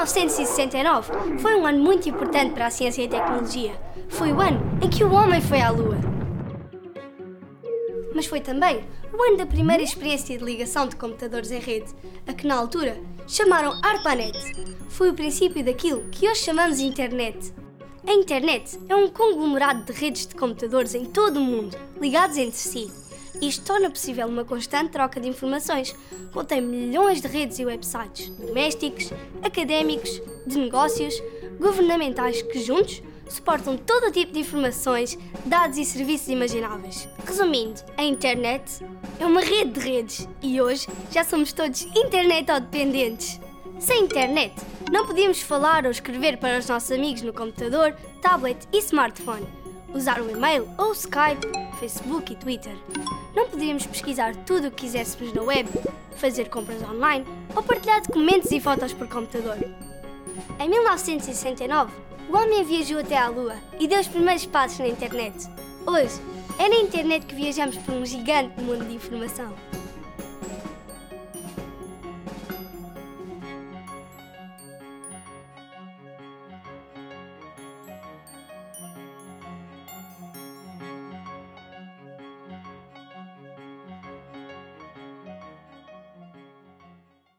1969 foi um ano muito importante para a ciência e a tecnologia. Foi o ano em que o homem foi à Lua. Mas foi também o ano da primeira experiência de ligação de computadores em rede, a que na altura chamaram ARPANET. Foi o princípio daquilo que hoje chamamos internet. A internet é um conglomerado de redes de computadores em todo o mundo, ligados entre si. Isto torna possível uma constante troca de informações. Contém milhões de redes e websites domésticos, académicos, de negócios, governamentais que juntos suportam todo tipo de informações, dados e serviços imagináveis. Resumindo, a internet é uma rede de redes e hoje já somos todos internet-dependentes. Sem internet, não podíamos falar ou escrever para os nossos amigos no computador, tablet e smartphone, usar o e-mail ou o Skype, Facebook e Twitter. Não podíamos pesquisar tudo o que quiséssemos na web, fazer compras online ou partilhar documentos e fotos por computador. Em 1969, o homem viajou até à Lua e deu os primeiros passos na internet. Hoje, é na internet que viajamos por um gigante mundo de informação.